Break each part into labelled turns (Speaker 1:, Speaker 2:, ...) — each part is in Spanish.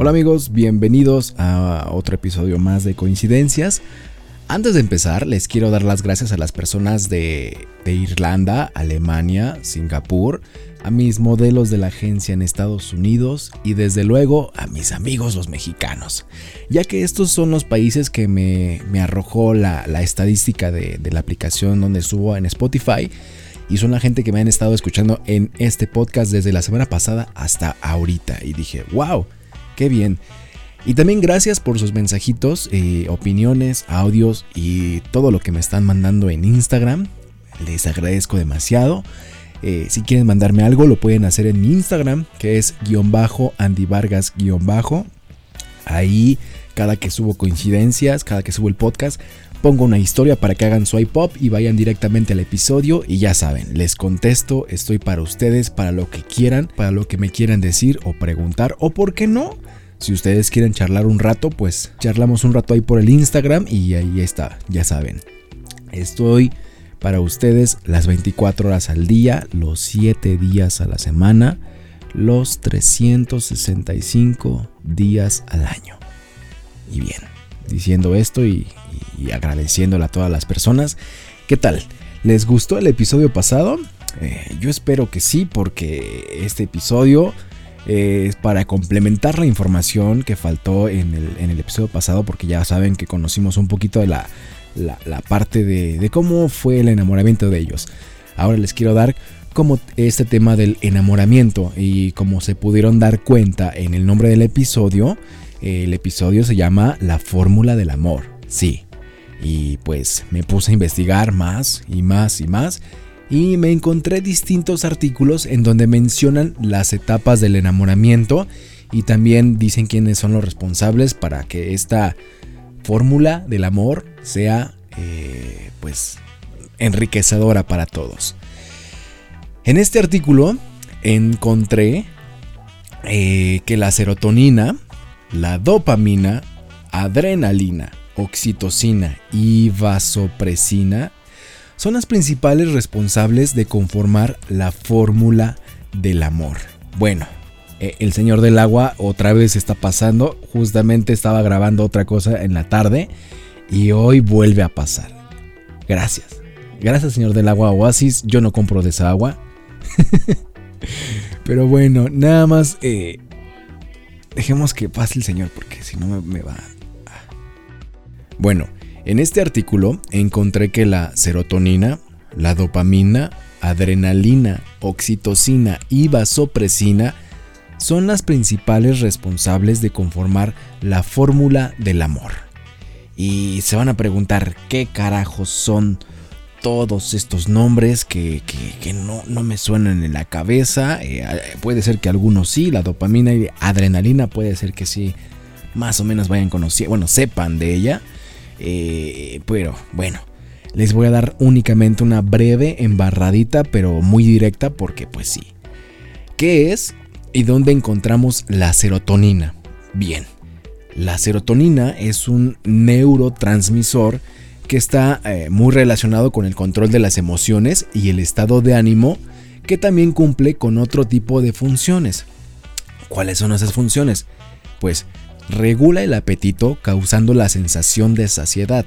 Speaker 1: Hola amigos, bienvenidos a otro episodio más de Coincidencias. Antes de empezar, les quiero dar las gracias a las personas de, Irlanda, Alemania, Singapur, a mis modelos de la agencia en Estados Unidos y desde luego a mis amigos los mexicanos, ya que estos son los países que me, arrojó la, estadística de, de la aplicación donde subo en Spotify y son la gente que me han estado escuchando en este podcast desde la semana pasada hasta ahorita y dije, wow Qué bien. Y también gracias por sus mensajitos, eh, opiniones, audios y todo lo que me están mandando en Instagram. Les agradezco demasiado. Eh, si quieren mandarme algo, lo pueden hacer en mi Instagram, que es guion bajo, Andy Vargas guion bajo. Ahí, cada que subo coincidencias, cada que subo el podcast, pongo una historia para que hagan swipe pop y vayan directamente al episodio. Y ya saben, les contesto, estoy para ustedes, para lo que quieran, para lo que me quieran decir o preguntar, o por qué no si ustedes quieren charlar un rato, pues charlamos un rato ahí por el Instagram y ahí está, ya saben. Estoy para ustedes las 24 horas al día, los 7 días a la semana, los 365 días al año. Y bien, diciendo esto y, agradeciéndole a todas las personas, ¿qué tal? ¿Les gustó el episodio pasado? Eh, yo espero que sí, porque este episodio es para complementar la información que faltó en el, episodio pasado, porque ya saben que conocimos un poquito de la, parte de, cómo fue el enamoramiento de ellos. Ahora les quiero dar como este tema del enamoramiento y como se pudieron dar cuenta en el nombre del episodio, el episodio se llama La fórmula del amor. Sí. Y pues me puse a investigar más y más y más y me encontré distintos artículos en donde mencionan las etapas del enamoramiento y también dicen quiénes son los responsables para que esta fórmula del amor sea eh, pues enriquecedora para todos. En este artículo encontré eh, que la serotonina, la dopamina, adrenalina, oxitocina y vasopresina son las principales responsables de conformar la fórmula del amor. Bueno, eh, el señor del agua otra vez está pasando, justamente estaba grabando otra cosa en la tarde y hoy vuelve a pasar. Gracias. Gracias señor del agua Oasis, yo no compro de esa agua. Pero bueno, nada más eh, dejemos que pase el señor porque si no me, me va... Bueno, en este artículo encontré que la serotonina, la dopamina, adrenalina, oxitocina y vasopresina son las principales responsables de conformar la fórmula del amor. Y se van a preguntar qué carajos son todos estos nombres que, no, no, me suenan en la cabeza. Eh, puede ser que algunos sí, la dopamina y adrenalina puede ser que sí, más o menos vayan conociendo, bueno, sepan de ella. Eh, pero bueno, les voy a dar únicamente una breve embarradita, pero muy directa porque pues sí. ¿Qué es y dónde encontramos la serotonina? Bien, la serotonina es un neurotransmisor que está eh, muy relacionado con el control de las emociones y el estado de ánimo, que también cumple con otro tipo de funciones. ¿Cuáles son esas funciones? Pues regula el apetito causando la sensación de saciedad,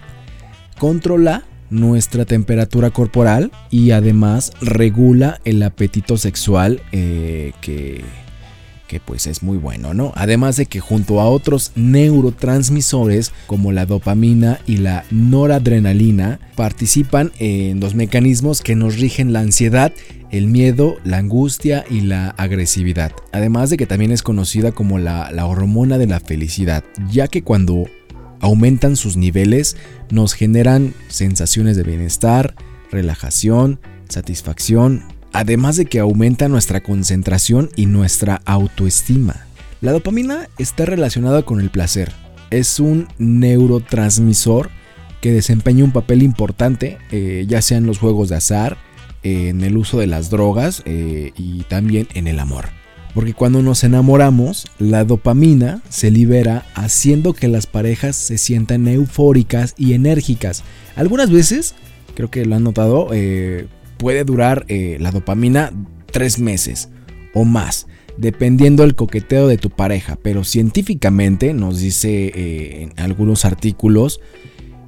Speaker 1: controla nuestra temperatura corporal y además regula el apetito sexual eh, que que pues es muy bueno, ¿no? Además de que junto a otros neurotransmisores como la dopamina y la noradrenalina participan en los mecanismos que nos rigen la ansiedad, el miedo, la angustia y la agresividad. Además de que también es conocida como la, la hormona de la felicidad, ya que cuando aumentan sus niveles nos generan sensaciones de bienestar, relajación, satisfacción, además de que aumenta nuestra concentración y nuestra autoestima. La dopamina está relacionada con el placer. Es un neurotransmisor que desempeña un papel importante, eh, ya sea en los juegos de azar, en el uso de las drogas eh, y también en el amor. Porque cuando nos enamoramos, la dopamina se libera haciendo que las parejas se sientan eufóricas y enérgicas. Algunas veces, creo que lo han notado, eh, puede durar eh, la dopamina tres meses o más, dependiendo del coqueteo de tu pareja. Pero científicamente nos dice eh, en algunos artículos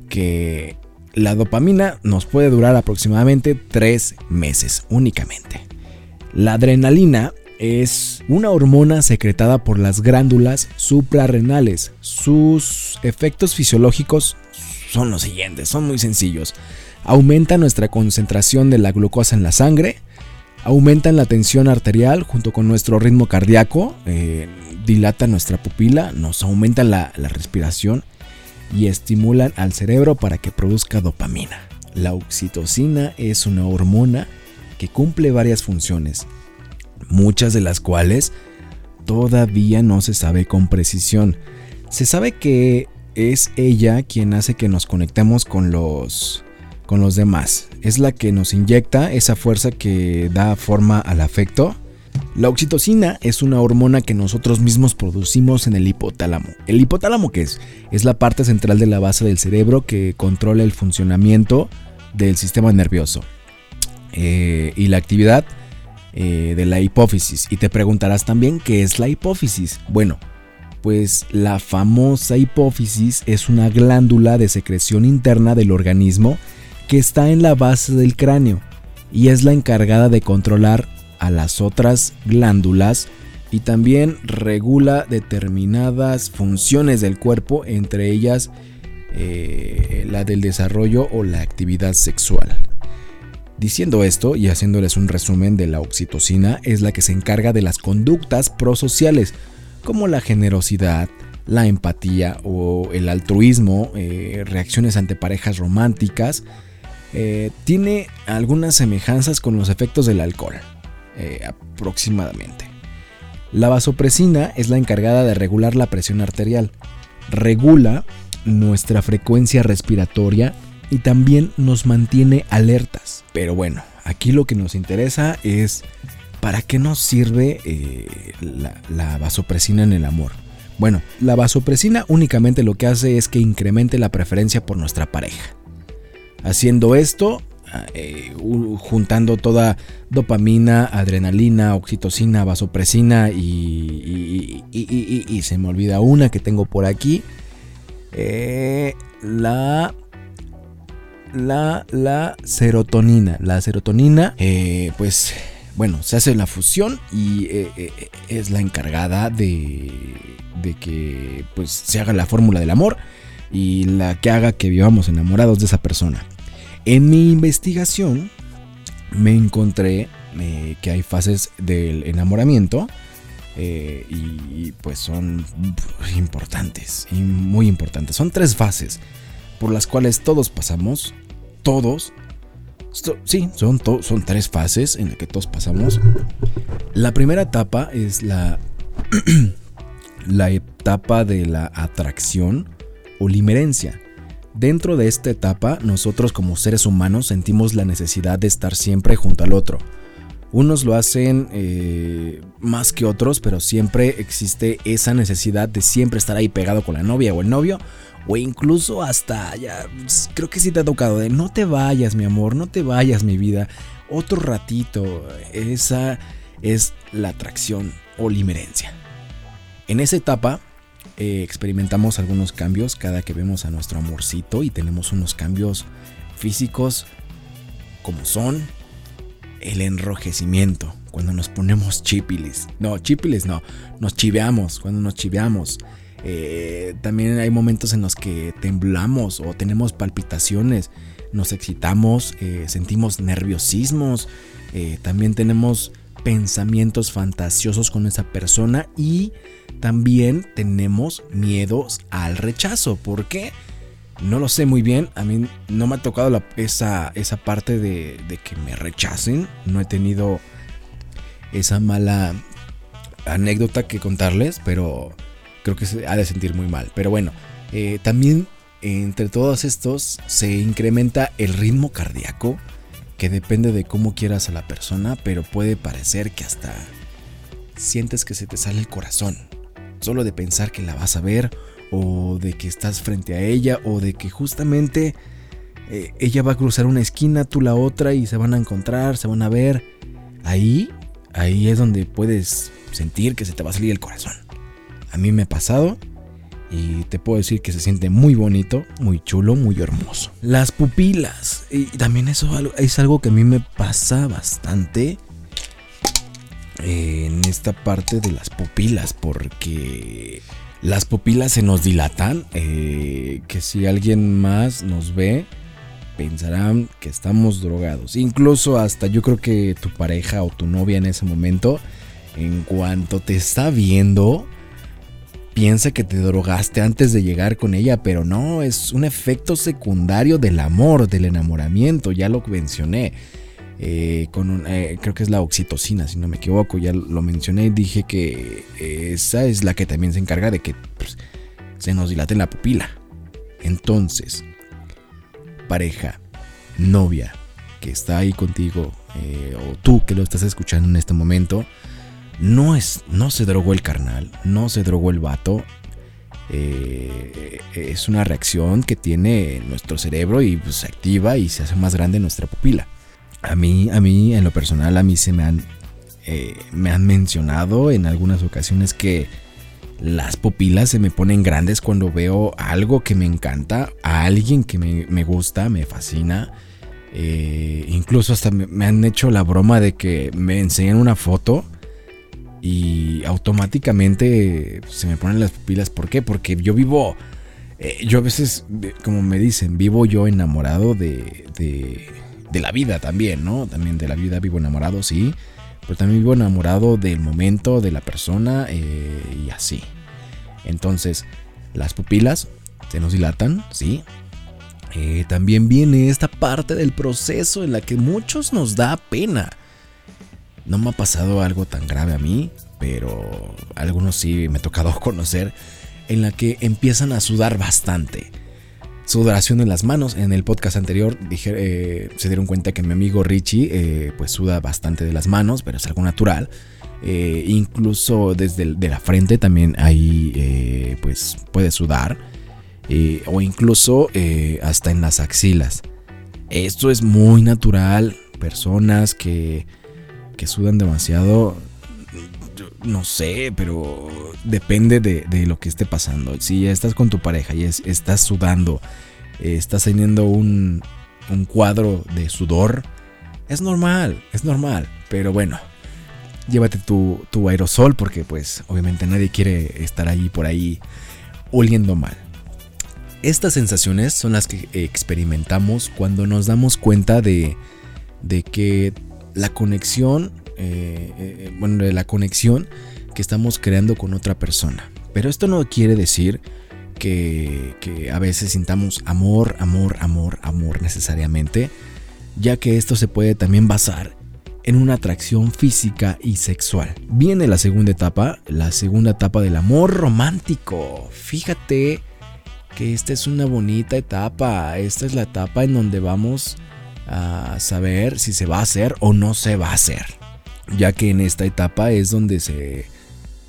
Speaker 1: que la dopamina nos puede durar aproximadamente 3 meses únicamente. La adrenalina es una hormona secretada por las glándulas suprarrenales. Sus efectos fisiológicos son los siguientes, son muy sencillos. Aumenta nuestra concentración de la glucosa en la sangre, aumentan la tensión arterial junto con nuestro ritmo cardíaco, eh, dilata nuestra pupila, nos aumenta la, respiración y estimulan al cerebro para que produzca dopamina. La oxitocina es una hormona que cumple varias funciones, muchas de las cuales todavía no se sabe con precisión. Se sabe que es ella quien hace que nos conectemos con los con los demás. Es la que nos inyecta esa fuerza que da forma al afecto. La oxitocina es una hormona que nosotros mismos producimos en el hipotálamo. ¿El hipotálamo qué es? Es la parte central de la base del cerebro que controla el funcionamiento del sistema nervioso eh, y la actividad eh, de la hipófisis. Y te preguntarás también qué es la hipófisis. Bueno, pues la famosa hipófisis es una glándula de secreción interna del organismo que está en la base del cráneo y es la encargada de controlar a las otras glándulas y también regula determinadas funciones del cuerpo, entre ellas eh, la del desarrollo o la actividad sexual. Diciendo esto y haciéndoles un resumen de la oxitocina, es la que se encarga de las conductas prosociales, como la generosidad, la empatía o el altruismo, eh, reacciones ante parejas románticas, eh, tiene algunas semejanzas con los efectos del alcohol, eh, aproximadamente. La vasopresina es la encargada de regular la presión arterial, regula nuestra frecuencia respiratoria y también nos mantiene alertas. Pero bueno, aquí lo que nos interesa es para qué nos sirve eh, la, la vasopresina en el amor. Bueno, la vasopresina únicamente lo que hace es que incremente la preferencia por nuestra pareja. Haciendo esto, eh, juntando toda dopamina, adrenalina, oxitocina, vasopresina y, y, se me olvida una que tengo por aquí. Eh, la, la, la serotonina. La serotonina, eh, pues bueno, se hace la fusión y es la encargada de, de que pues se haga la fórmula del amor y la que haga que vivamos enamorados de esa persona. En mi investigación me encontré eh, que hay fases del enamoramiento eh, y pues son importantes y muy importantes. Son tres fases por las cuales todos pasamos, todos. Sí, son, son tres fases en las que todos pasamos. La primera etapa es la, la etapa de la atracción o limerencia. Dentro de esta etapa, nosotros como seres humanos sentimos la necesidad de estar siempre junto al otro. Unos lo hacen eh, más que otros, pero siempre existe esa necesidad de siempre estar ahí pegado con la novia o el novio, o incluso hasta, ya, creo que sí te ha tocado de no te vayas mi amor, no te vayas mi vida, otro ratito, esa es la atracción o limerencia. En esa etapa, eh, experimentamos algunos cambios cada que vemos a nuestro amorcito y tenemos unos cambios físicos como son el enrojecimiento, cuando nos ponemos chipiles. No, chipiles no, nos chiveamos, cuando nos chiveamos. Eh, también hay momentos en los que temblamos o tenemos palpitaciones, nos excitamos, eh, sentimos nerviosismos, también tenemos pensamientos fantasiosos con esa persona y también tenemos miedos al rechazo. ¿Por qué? No lo sé muy bien. A mí no me ha tocado esa, esa parte de, que me rechacen. No he tenido esa mala anécdota que contarles, pero creo que se ha de sentir muy mal. Pero bueno, eh, también entre todos estos se incrementa el ritmo cardíaco que depende de cómo quieras a la persona, pero puede parecer que hasta sientes que se te sale el corazón. Solo de pensar que la vas a ver, o de que estás frente a ella, o de que justamente eh, ella va a cruzar una esquina, tú la otra, y se van a encontrar, se van a ver. Ahí, ahí es donde puedes sentir que se te va a salir el corazón. A mí me ha pasado y te puedo decir que se siente muy bonito, muy chulo, muy hermoso. Las pupilas. Y también eso es algo que a mí me pasa bastante en esta parte de las pupilas. Porque las pupilas se nos dilatan. Eh, que si alguien más nos ve, pensarán que estamos drogados. Incluso hasta yo creo que tu pareja o tu novia en ese momento, en cuanto te está viendo, piensa que te drogaste antes de llegar con ella, pero no, es un efecto secundario del amor, del enamoramiento, ya lo mencioné. Eh, con eh, creo que es la oxitocina, si no me equivoco, ya lo mencioné dije que esa es la que también se encarga de que pues, se nos dilate la pupila. Entonces, pareja, novia que está ahí contigo, eh, o tú que lo estás escuchando en este momento, no, es, no se drogó el carnal, no se drogó el vato. Eh, es una reacción que tiene nuestro cerebro y pues, se activa y se hace más grande nuestra pupila. A mí, a mí, en lo personal, a mí se me han, eh, me han mencionado en algunas ocasiones que las pupilas se me ponen grandes cuando veo algo que me encanta, a alguien que me, gusta, me fascina. Eh, incluso hasta me, me, han hecho la broma de que me enseñan una foto y automáticamente se me ponen las pupilas. ¿Por qué? Porque yo vivo, eh, yo a veces, como me dicen, vivo yo enamorado de, de, la vida también, ¿no? También de la vida vivo enamorado, sí. Pero también vivo enamorado del momento, de la persona eh, y así. Entonces, las pupilas se nos dilatan, sí. Eh, también viene esta parte del proceso en la que muchos nos da pena no me ha pasado algo tan grave a mí, pero algunos sí me ha tocado conocer en la que empiezan a sudar bastante. Sudoración en las manos. En el podcast anterior eh, se dieron cuenta que mi amigo Richie eh, pues suda bastante de las manos, pero es algo natural. Eh, incluso desde de la frente también ahí pues puede sudar. o incluso hasta en las axilas. Esto es muy natural. Personas que que sudan demasiado, no sé, pero depende de, lo que esté pasando. Si ya estás con tu pareja y estás sudando, estás teniendo un, un cuadro de sudor, es normal, es normal. Pero bueno, llévate tu, tu, aerosol porque pues obviamente nadie quiere estar ahí por ahí oliendo mal. Estas sensaciones son las que experimentamos cuando nos damos cuenta de, de que la conexión, eh, eh, bueno, de la conexión que estamos creando con otra persona. Pero esto no quiere decir que, a veces sintamos amor, amor, amor, amor necesariamente, ya que esto se puede también basar en una atracción física y sexual. Viene la segunda etapa, la segunda etapa del amor romántico. Fíjate que esta es una bonita etapa, esta es la etapa en donde vamos a saber si se va a hacer o no se va a hacer. Ya que en esta etapa es donde se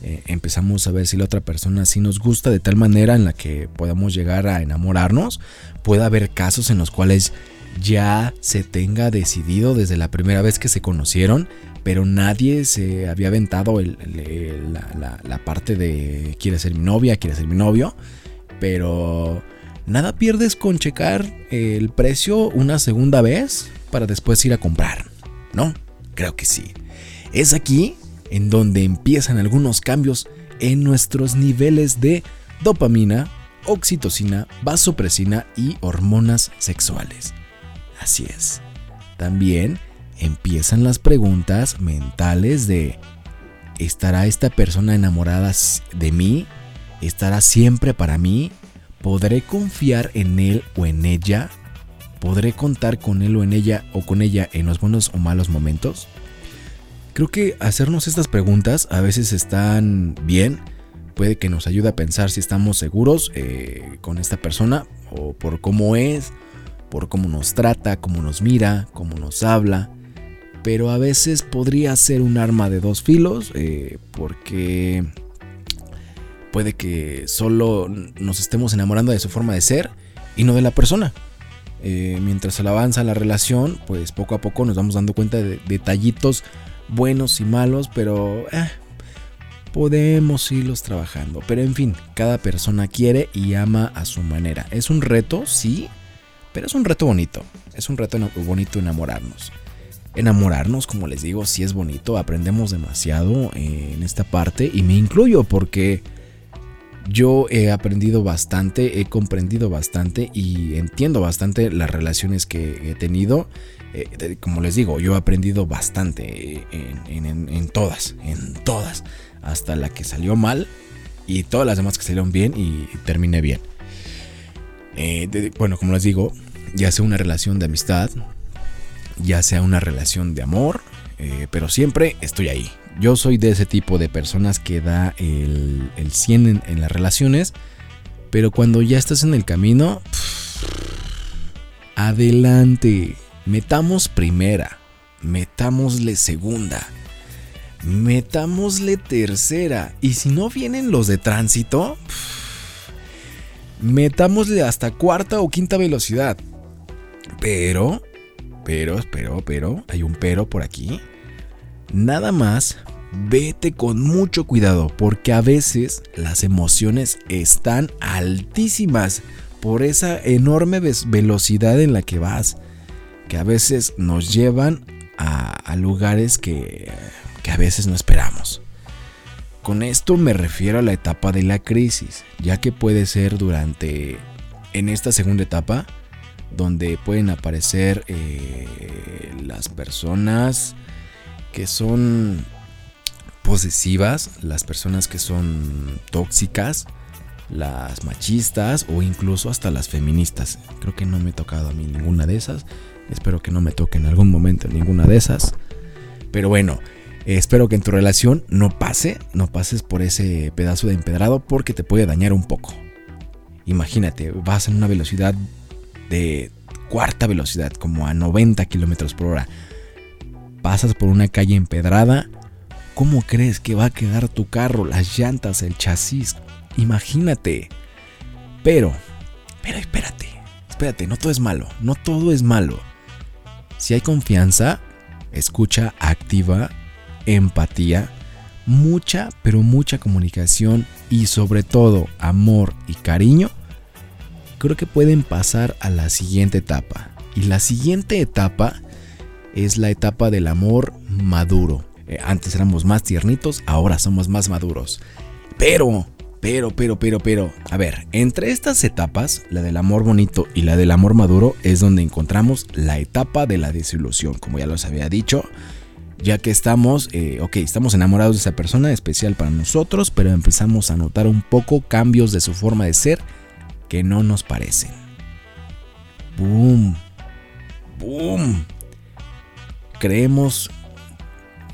Speaker 1: eh, empezamos a ver si la otra persona sí nos gusta de tal manera en la que podamos llegar a enamorarnos. Puede haber casos en los cuales ya se tenga decidido desde la primera vez que se conocieron, pero nadie se había aventado la, la parte de quiere ser mi novia, quiere ser mi novio, pero nada pierdes con checar el precio una segunda vez para después ir a comprar, ¿no? Creo que sí. Es aquí en donde empiezan algunos cambios en nuestros niveles de dopamina, oxitocina, vasopresina y hormonas sexuales. Así es. También empiezan las preguntas mentales de ¿estará esta persona enamorada de mí? ¿Estará siempre para mí? ¿Podré confiar en él o en ella? ¿Podré contar con él o en ella o con ella en los buenos o malos momentos? Creo que hacernos estas preguntas a veces están bien, puede que nos ayude a pensar si estamos seguros eh, con esta persona o por cómo es, por cómo nos trata, cómo nos mira, cómo nos habla. Pero a veces podría ser un arma de dos filos eh, porque puede que solo nos estemos enamorando de su forma de ser y no de la persona. Eh, mientras avanza la relación, pues poco a poco nos vamos dando cuenta de detallitos buenos y malos, pero eh, podemos irlos trabajando. Pero en fin, cada persona quiere y ama a su manera. Es un reto, sí, pero es un reto bonito. Es un reto bonito enamorarnos. Enamorarnos, como les digo, sí es bonito. Aprendemos demasiado en esta parte y me incluyo porque yo he aprendido bastante, he comprendido bastante y entiendo bastante las relaciones que he tenido. Eh, como les digo, yo he aprendido bastante en, todas, en todas, hasta la que salió mal y todas las demás que salieron bien y terminé bien. Eh, bueno, como les digo, ya sea una relación de amistad, ya sea una relación de amor, eh, pero siempre estoy ahí, yo soy de ese tipo de personas que da el, el 100 en, las relaciones, pero cuando ya estás en el camino, adelante, metamos primera, metámosle segunda, metámosle tercera, y si no vienen los de tránsito, metámosle hasta cuarta o quinta velocidad. Pero, pero, pero, pero, hay un pero por aquí. Nada más, vete con mucho cuidado porque a veces las emociones están altísimas por esa enorme velocidad en la que vas, a veces nos llevan a, lugares que, que a veces no esperamos. Con esto me refiero a la etapa de la crisis, ya que puede ser durante, en esta segunda etapa, donde pueden aparecer eh, las personas que son posesivas, las personas que son tóxicas, las machistas o incluso hasta las feministas. Creo que no me he tocado a mí ninguna de esas. Espero que no me toque en algún momento ninguna de esas. Pero bueno, espero que en tu relación no pase, no pases por ese pedazo de empedrado porque te puede dañar un poco. Imagínate, vas en una velocidad de cuarta velocidad, como a 90 kilómetros por hora pasas por una calle empedrada, ¿cómo crees que va a quedar tu carro, las llantas, el chasis? Imagínate. Pero, pero espérate, espérate, no todo es malo, no todo es malo. Si hay confianza, escucha activa, empatía, mucha, pero mucha comunicación y sobre todo amor y cariño, creo que pueden pasar a la siguiente etapa. Y la siguiente etapa es la etapa del amor maduro. Eh, antes éramos más tiernitos, ahora somos más maduros. Pero, pero, pero, pero, pero, a ver, entre estas etapas, la del amor bonito y la del amor maduro, es donde encontramos la etapa de la desilusión, como ya los había dicho. Ya que estamos, eh, ok, estamos enamorados de esa persona especial para nosotros, pero empezamos a notar un poco cambios de su forma de ser que no nos parecen. ¡Boom! ¡Boom! creemos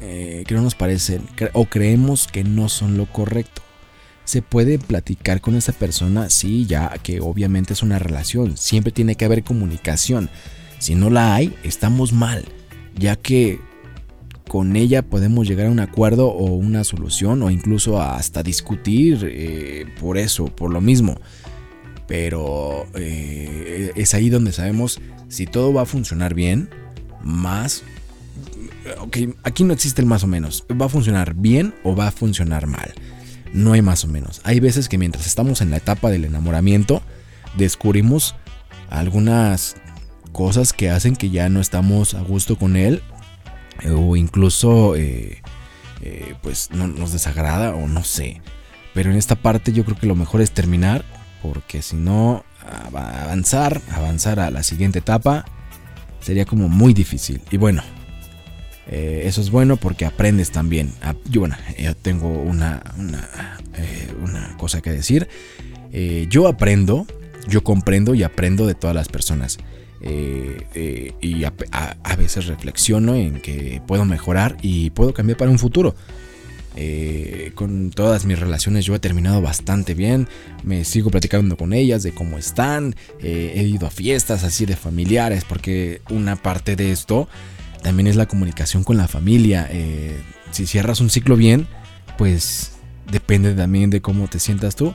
Speaker 1: eh, que no nos parecen o creemos que no son lo correcto. Se puede platicar con esa persona, sí, ya que obviamente es una relación, siempre tiene que haber comunicación. Si no la hay, estamos mal, ya que con ella podemos llegar a un acuerdo o una solución o incluso hasta discutir eh, por eso, por lo mismo. Pero eh, es ahí donde sabemos si todo va a funcionar bien, más ok, aquí no existe el más o menos. ¿Va a funcionar bien o va a funcionar mal? No hay más o menos. Hay veces que mientras estamos en la etapa del enamoramiento, descubrimos algunas cosas que hacen que ya no estamos a gusto con él o incluso eh, eh, pues no, nos desagrada o no sé. Pero en esta parte yo creo que lo mejor es terminar porque si no avanzar, avanzar a la siguiente etapa sería como muy difícil. Y bueno, eh, eso es bueno porque aprendes también. Ah, yo, bueno, yo tengo una, eh, una, cosa que decir. Eh, yo aprendo, yo comprendo y aprendo de todas las personas. y a, veces reflexiono en que puedo mejorar y puedo cambiar para un futuro. con todas mis relaciones yo he terminado bastante bien. Me sigo platicando con ellas de cómo están. he ido a fiestas así de familiares porque una parte de esto también es la comunicación con la familia. Eh, si cierras un ciclo bien, pues depende también de cómo te sientas tú,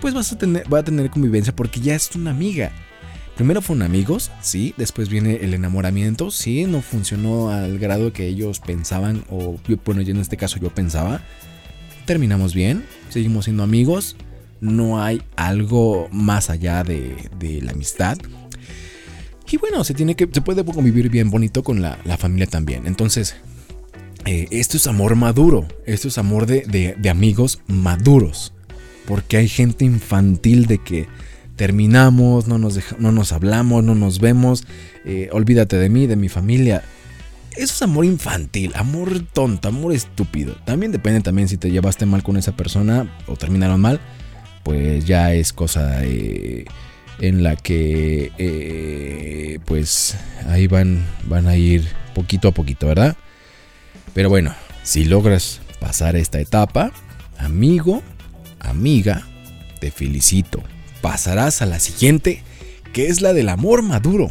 Speaker 1: pues vas a tener, va a tener convivencia porque ya es una amiga. Primero fueron amigos, sí, después viene el enamoramiento, sí, no funcionó al grado que ellos pensaban, o bueno, yo en este caso yo pensaba. Terminamos bien, seguimos siendo amigos, no hay algo más allá de, la amistad. Y bueno, se tiene que. Se puede convivir bien bonito con la, familia también. Entonces, eh, esto es amor maduro. Esto es amor de, amigos maduros. Porque hay gente infantil de que terminamos, no nos, no nos hablamos, no nos vemos. Eh, olvídate de mí, de mi familia. Eso es amor infantil, amor tonto, amor estúpido. También depende también si te llevaste mal con esa persona o terminaron mal pues ya es cosa eh, en la que eh, pues ahí van, van a ir poquito a poquito, ¿verdad? Pero bueno, si logras pasar esta etapa, amigo, amiga, te felicito. Pasarás a la siguiente, que es la del amor maduro.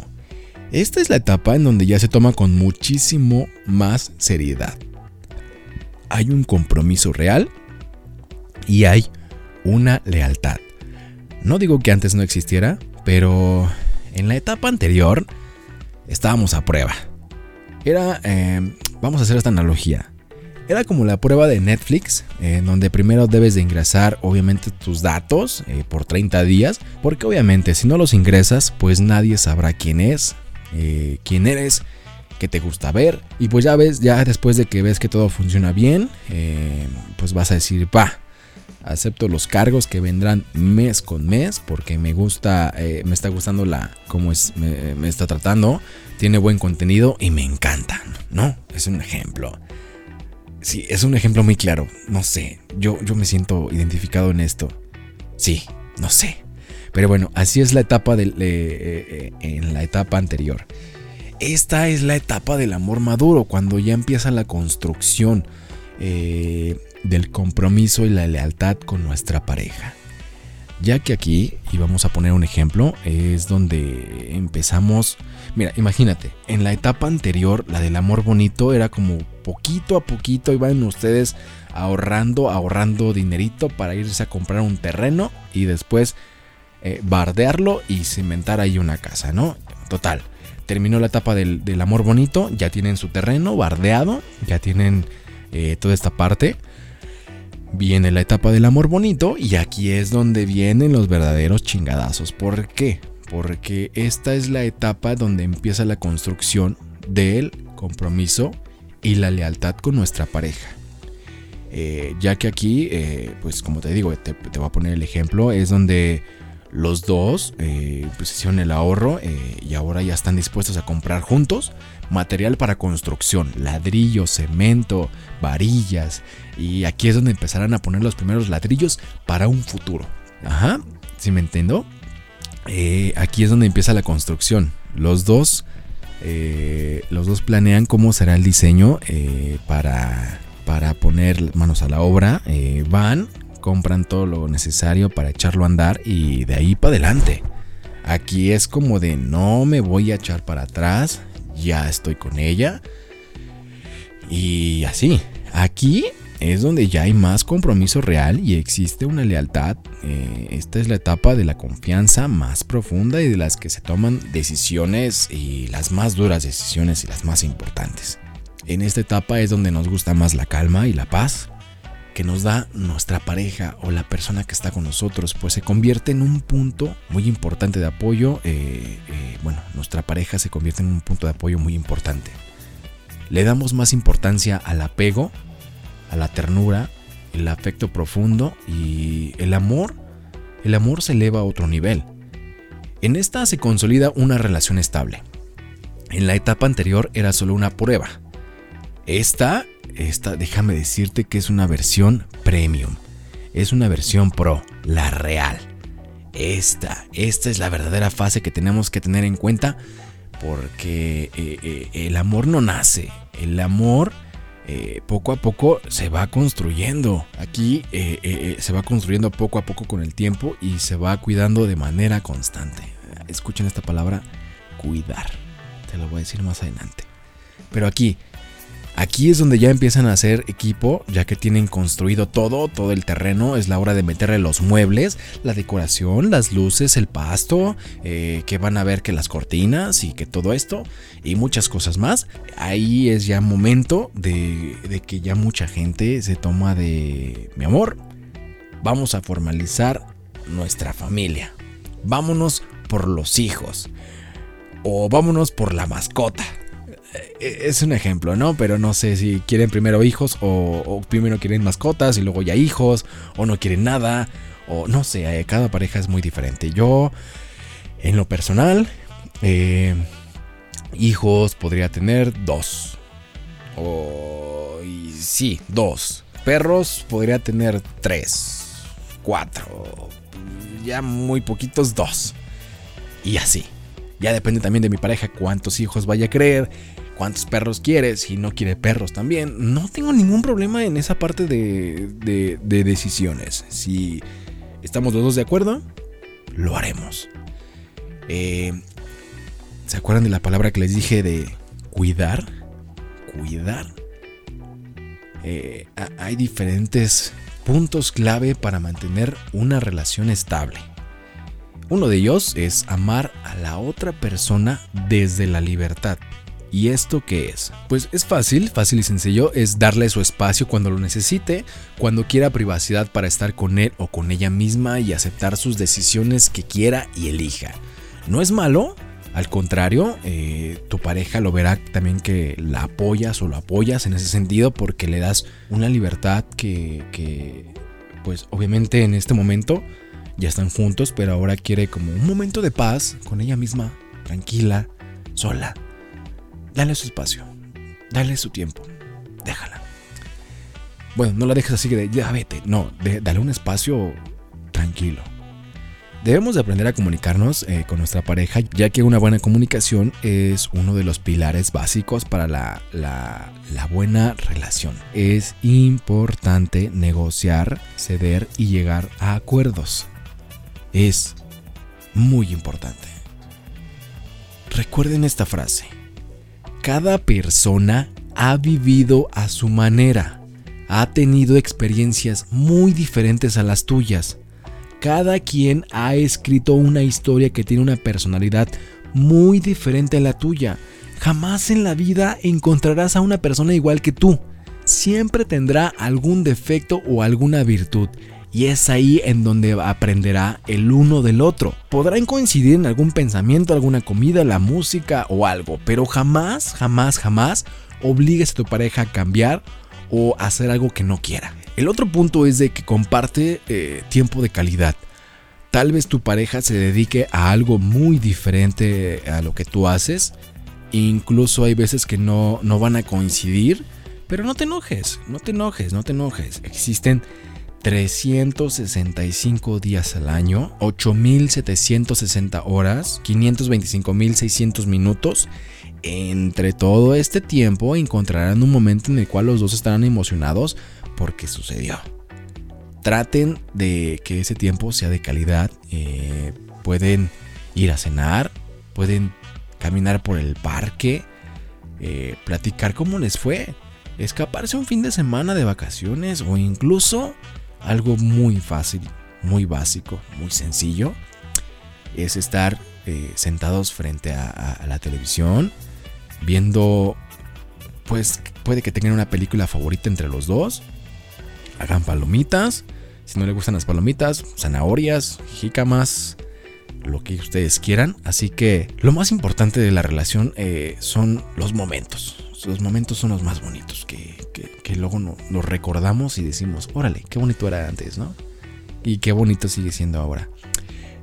Speaker 1: Esta es la etapa en donde ya se toma con muchísimo más seriedad. Hay un compromiso real y hay una lealtad. No digo que antes no existiera, pero en la etapa anterior estábamos a prueba. Era, eh, vamos a hacer esta analogía. Era como la prueba de Netflix, en donde primero debes de ingresar obviamente tus datos eh, por 30 días, porque obviamente si no los ingresas, pues nadie sabrá quién es, eh, quién eres, qué te gusta ver, y pues ya ves, ya después de que ves que todo funciona bien, pues vas a decir, va, acepto los cargos que vendrán mes con mes porque me gusta, eh, me está gustando la cómo es, me, está tratando, tiene buen contenido y me encantan, ¿no? Es un ejemplo. Sí, es un ejemplo muy claro. No sé, yo, yo me siento identificado en esto. Sí, no sé. Pero bueno, así es la etapa del, eh, eh, en la etapa anterior. Esta es la etapa del amor maduro, cuando ya empieza la construcción. Eh, del compromiso y la lealtad con nuestra pareja. Ya que aquí, y vamos a poner un ejemplo, es donde empezamos, mira, imagínate, en la etapa anterior, la del amor bonito, era como poquito a poquito iban ustedes ahorrando, ahorrando dinerito para irse a comprar un terreno y después eh, bardearlo y cimentar ahí una casa, ¿no? Total, terminó la etapa del, amor bonito, ya tienen su terreno bardeado, ya tienen eh, toda esta parte viene la etapa del amor bonito y aquí es donde vienen los verdaderos chingadazos. ¿Por qué? Porque esta es la etapa donde empieza la construcción del compromiso y la lealtad con nuestra pareja. Eh, ya que aquí, eh, pues como te digo, te, voy a poner el ejemplo, es donde los dos eh, pues hicieron el ahorro y ahora ya están dispuestos a comprar juntos material para construcción, ladrillo, cemento, varillas. Y aquí es donde empezarán a poner los primeros ladrillos para un futuro. Ajá, si me entiendo? Eh, aquí es donde empieza la construcción. Los dos, eh, los dos planean cómo será el diseño eh, para, para poner manos a la obra. van, compran todo lo necesario para echarlo a andar y de ahí para adelante. Aquí es como de no me voy a echar para atras, ya estoy con ella. Y así, aquí es donde ya hay más compromiso real y existe una lealtad. Eh, esta es la etapa de la confianza más profunda y de las que se toman decisiones y las más duras decisiones y las más importantes. En esta etapa es donde nos gusta más la calma y la paz que nos da nuestra pareja o la persona que está con nosotros, pues se convierte en un punto muy importante de apoyo. Eh, eh, bueno, nuestra pareja se convierte en un punto de apoyo muy importante. Le damos más importancia al apego, a la ternura, el afecto profundo y el amor. El amor se eleva a otro nivel. En esta se consolida una relación estable. En la etapa anterior era solo una prueba. Esta esta, déjame decirte que es una versión premium. Es una versión pro, la real. Esta, esta es la verdadera fase que tenemos que tener en cuenta porque eh, eh, el amor no nace. El amor eh, poco a poco se va construyendo. Aquí se va construyendo poco a poco con el tiempo y se va cuidando de manera constante. Escuchen esta palabra, cuidar. Te lo voy a decir más adelante. Pero aquí Aquí es donde ya empiezan a hacer equipo, ya que tienen construido todo, todo el terreno. Es la hora de meterle los muebles, la decoración, las luces, el pasto, eh, que van a ver que las cortinas y que todo esto y muchas cosas más. Ahí es ya momento de, que ya mucha gente se toma de mi amor. Vamos a formalizar nuestra familia. Vámonos por los hijos. O vámonos por la mascota es un ejemplo, ¿no? Pero no sé si quieren primero hijos o, primero quieren mascotas y luego ya hijos o no quieren nada o no sé, eh, cada pareja es muy diferente. Yo, en lo personal, eh, hijos podría tener dos. O sí, dos. Perros podría tener tres, cuatro. Ya muy poquitos, dos. Y así. Ya depende también de mi pareja cuántos hijos vaya a querer, cuántos perros quiere, si no quiere perros también. No tengo ningún problema en esa parte de, de, decisiones. Si estamos los dos de acuerdo, lo haremos. Eh, ¿Se acuerdan de la palabra que les dije de cuidar? Cuidar. Eh, hay diferentes puntos clave para mantener una relación estable. Uno de ellos es amar a la otra persona desde la libertad. ¿Y esto qué es? Pues es fácil, fácil y sencillo, es darle su espacio cuando lo necesite, cuando quiera privacidad para estar con él o con ella misma y aceptar sus decisiones que quiera y elija. No es malo, al contrario, eh, tu pareja lo verá también que la apoyas o lo apoyas en ese sentido porque le das una libertad que, que pues obviamente en este momento ya están juntos, pero ahora quiere como un momento de paz con ella misma, tranquila, sola Dale su espacio. Dale su tiempo. Déjala. Bueno, no la dejes así de ya vete. No, dale un espacio tranquilo. Debemos de aprender a comunicarnos eh, con nuestra pareja, ya que una buena comunicación es uno de los pilares básicos para la, la buena relación. Es importante negociar, ceder y llegar a acuerdos. Es muy importante. Recuerden esta frase cada persona ha vivido a su manera, ha tenido experiencias muy diferentes a las tuyas. Cada quien ha escrito una historia que tiene una personalidad muy diferente a la tuya. Jamás en la vida encontrarás a una persona igual que tú. Siempre tendrá algún defecto o alguna virtud y es ahí en donde aprenderá el uno del otro. Podrán coincidir en algún pensamiento, alguna comida, la música o algo, pero jamás, jamás, jamás obligues a tu pareja a cambiar o hacer algo que no quiera. El otro punto es de que comparte eh, tiempo de calidad. Tal vez tu pareja se dedique a algo muy diferente a lo que tú haces. Incluso hay veces que no, no van a coincidir. Pero no te enojes, no te enojes, no te enojes. Existen 365 días al año, 8.760 horas, 525.600 minutos. Entre todo este tiempo encontrarán un momento en el cual los dos estarán emocionados porque sucedió. Traten de que ese tiempo sea de calidad. Eh, pueden ir a cenar, pueden caminar por el parque, eh, platicar cómo les fue, escaparse un fin de semana de vacaciones o incluso algo muy fácil, muy básico, muy sencillo, es estar eh, sentados frente a, la televisión, viendo, pues puede que tengan una película favorita entre los dos, hagan palomitas, si no le gustan las palomitas, zanahorias, jícamas, lo que ustedes quieran. Así que lo más importante de la relación eh, son los momentos los momentos son los más bonitos, que, luego no, nos recordamos y decimos, órale, qué bonito era antes, ¿no? Y qué bonito sigue siendo ahora.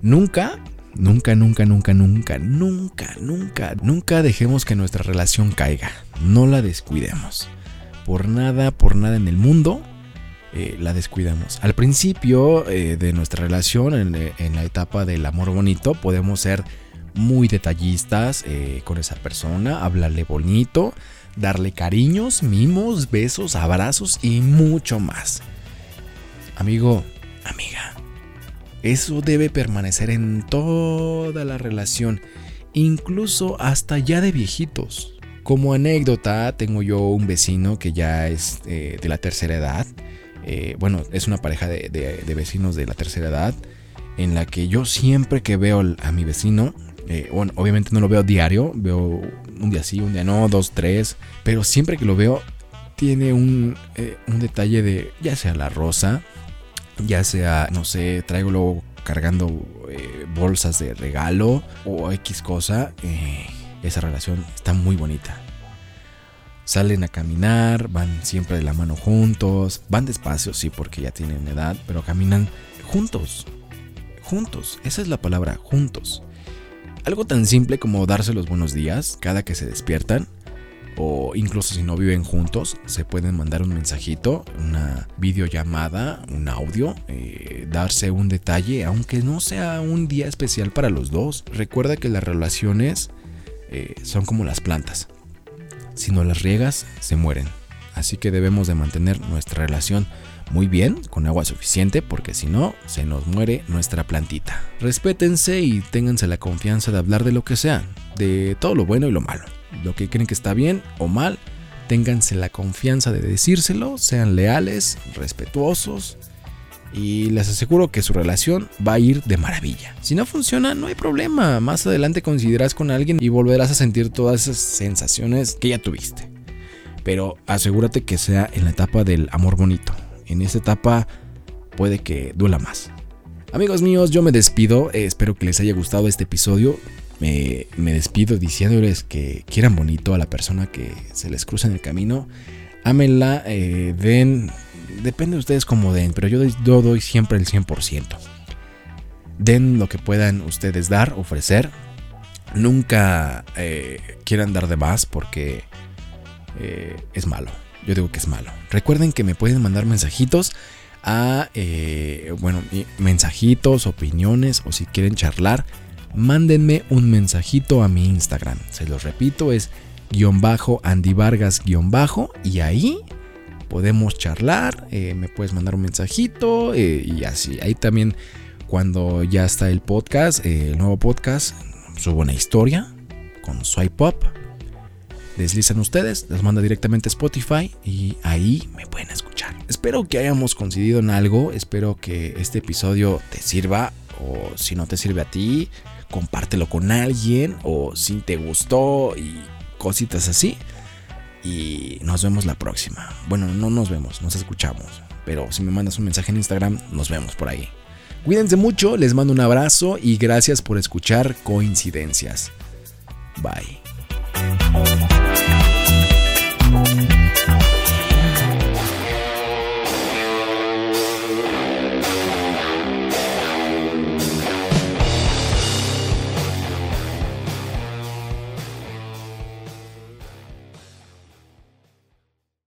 Speaker 1: Nunca, nunca, nunca, nunca, nunca, nunca, nunca, nunca dejemos que nuestra relación caiga. No la descuidemos. Por nada, por nada en el mundo, eh, la descuidamos. Al principio eh, de nuestra relación, en, la etapa del amor bonito, podemos ser muy detallistas eh, con esa persona, hablarle bonito, darle cariños, mimos, besos, abrazos y mucho más. Amigo, amiga, eso debe permanecer en toda la relación, incluso hasta ya de viejitos. Como anécdota, tengo yo un vecino que ya es eh, de la tercera edad. Eh, bueno, es una pareja de, vecinos de la tercera edad. En la que yo siempre que veo a mi vecino, eh, bueno, obviamente no lo veo diario, veo un día sí, un día no, dos, tres. Pero siempre que lo veo, tiene un, un detalle de ya sea la rosa, ya sea, no sé, traigo luego cargando bolsas de regalo o X cosa esa relación está muy bonita. Salen a caminar, van siempre de la mano juntos, van despacio, sí, porque ya tienen edad, pero caminan juntos. Juntos, esa es la palabra, juntos. Algo tan simple como darse los buenos días cada que se despiertan, o incluso si no viven juntos, se pueden mandar un mensajito, una videollamada, un audio, eh, darse un detalle, aunque no sea un día especial para los dos. Recuerda que las relaciones eh, son como las plantas. Si no las riegas, se mueren. Así que debemos de mantener nuestra relación muy bien, con agua suficiente, porque si no, se nos muere nuestra plantita. Respétense y ténganse la confianza de hablar de lo que sea, de todo lo bueno y lo malo. Lo que creen que está bien o mal, ténganse la confianza de decírselo, sean leales, respetuosos y les aseguro que su relación va a ir de maravilla. Si no funciona, no hay problema. Más adelante coincidirás con alguien y volverás a sentir todas esas sensaciones que ya tuviste. Pero asegúrate que sea en la etapa del amor bonito. En esa etapa puede que duela más. Amigos míos, yo me despido. Eh, espero que les haya gustado este episodio. Me, despido diciéndoles que quieran bonito a la persona que se les cruza en el camino. Ámenla, eh, den depende de ustedes cómo den, pero yo, doy siempre el 100%. Den lo que puedan ustedes dar, ofrecer. Nunca eh, quieran dar de más porque es malo. Yo digo que es malo. Recuerden que me pueden mandar mensajitos a, eh, bueno, mensajitos, opiniones o si quieren charlar, mándenme un mensajito a mi Instagram. Se los repito, es guion bajo Andy Vargas guion bajo y ahí podemos charlar, eh, me puedes mandar un mensajito eh, y así. Ahí también cuando ya está el podcast, el nuevo podcast, subo una historia con Swipe Pop. Deslizan ustedes, les manda directamente a Spotify y ahí me pueden escuchar. Espero que hayamos coincidido en algo, espero que este episodio te sirva o si no te sirve a ti, compártelo con alguien o si te gustó y cositas así y nos vemos la próxima. Bueno, no nos vemos, nos escuchamos. Pero si me mandas un mensaje en Instagram, nos vemos por ahí. Cuídense mucho, les mando un abrazo y gracias por escuchar Coincidencias. Bye.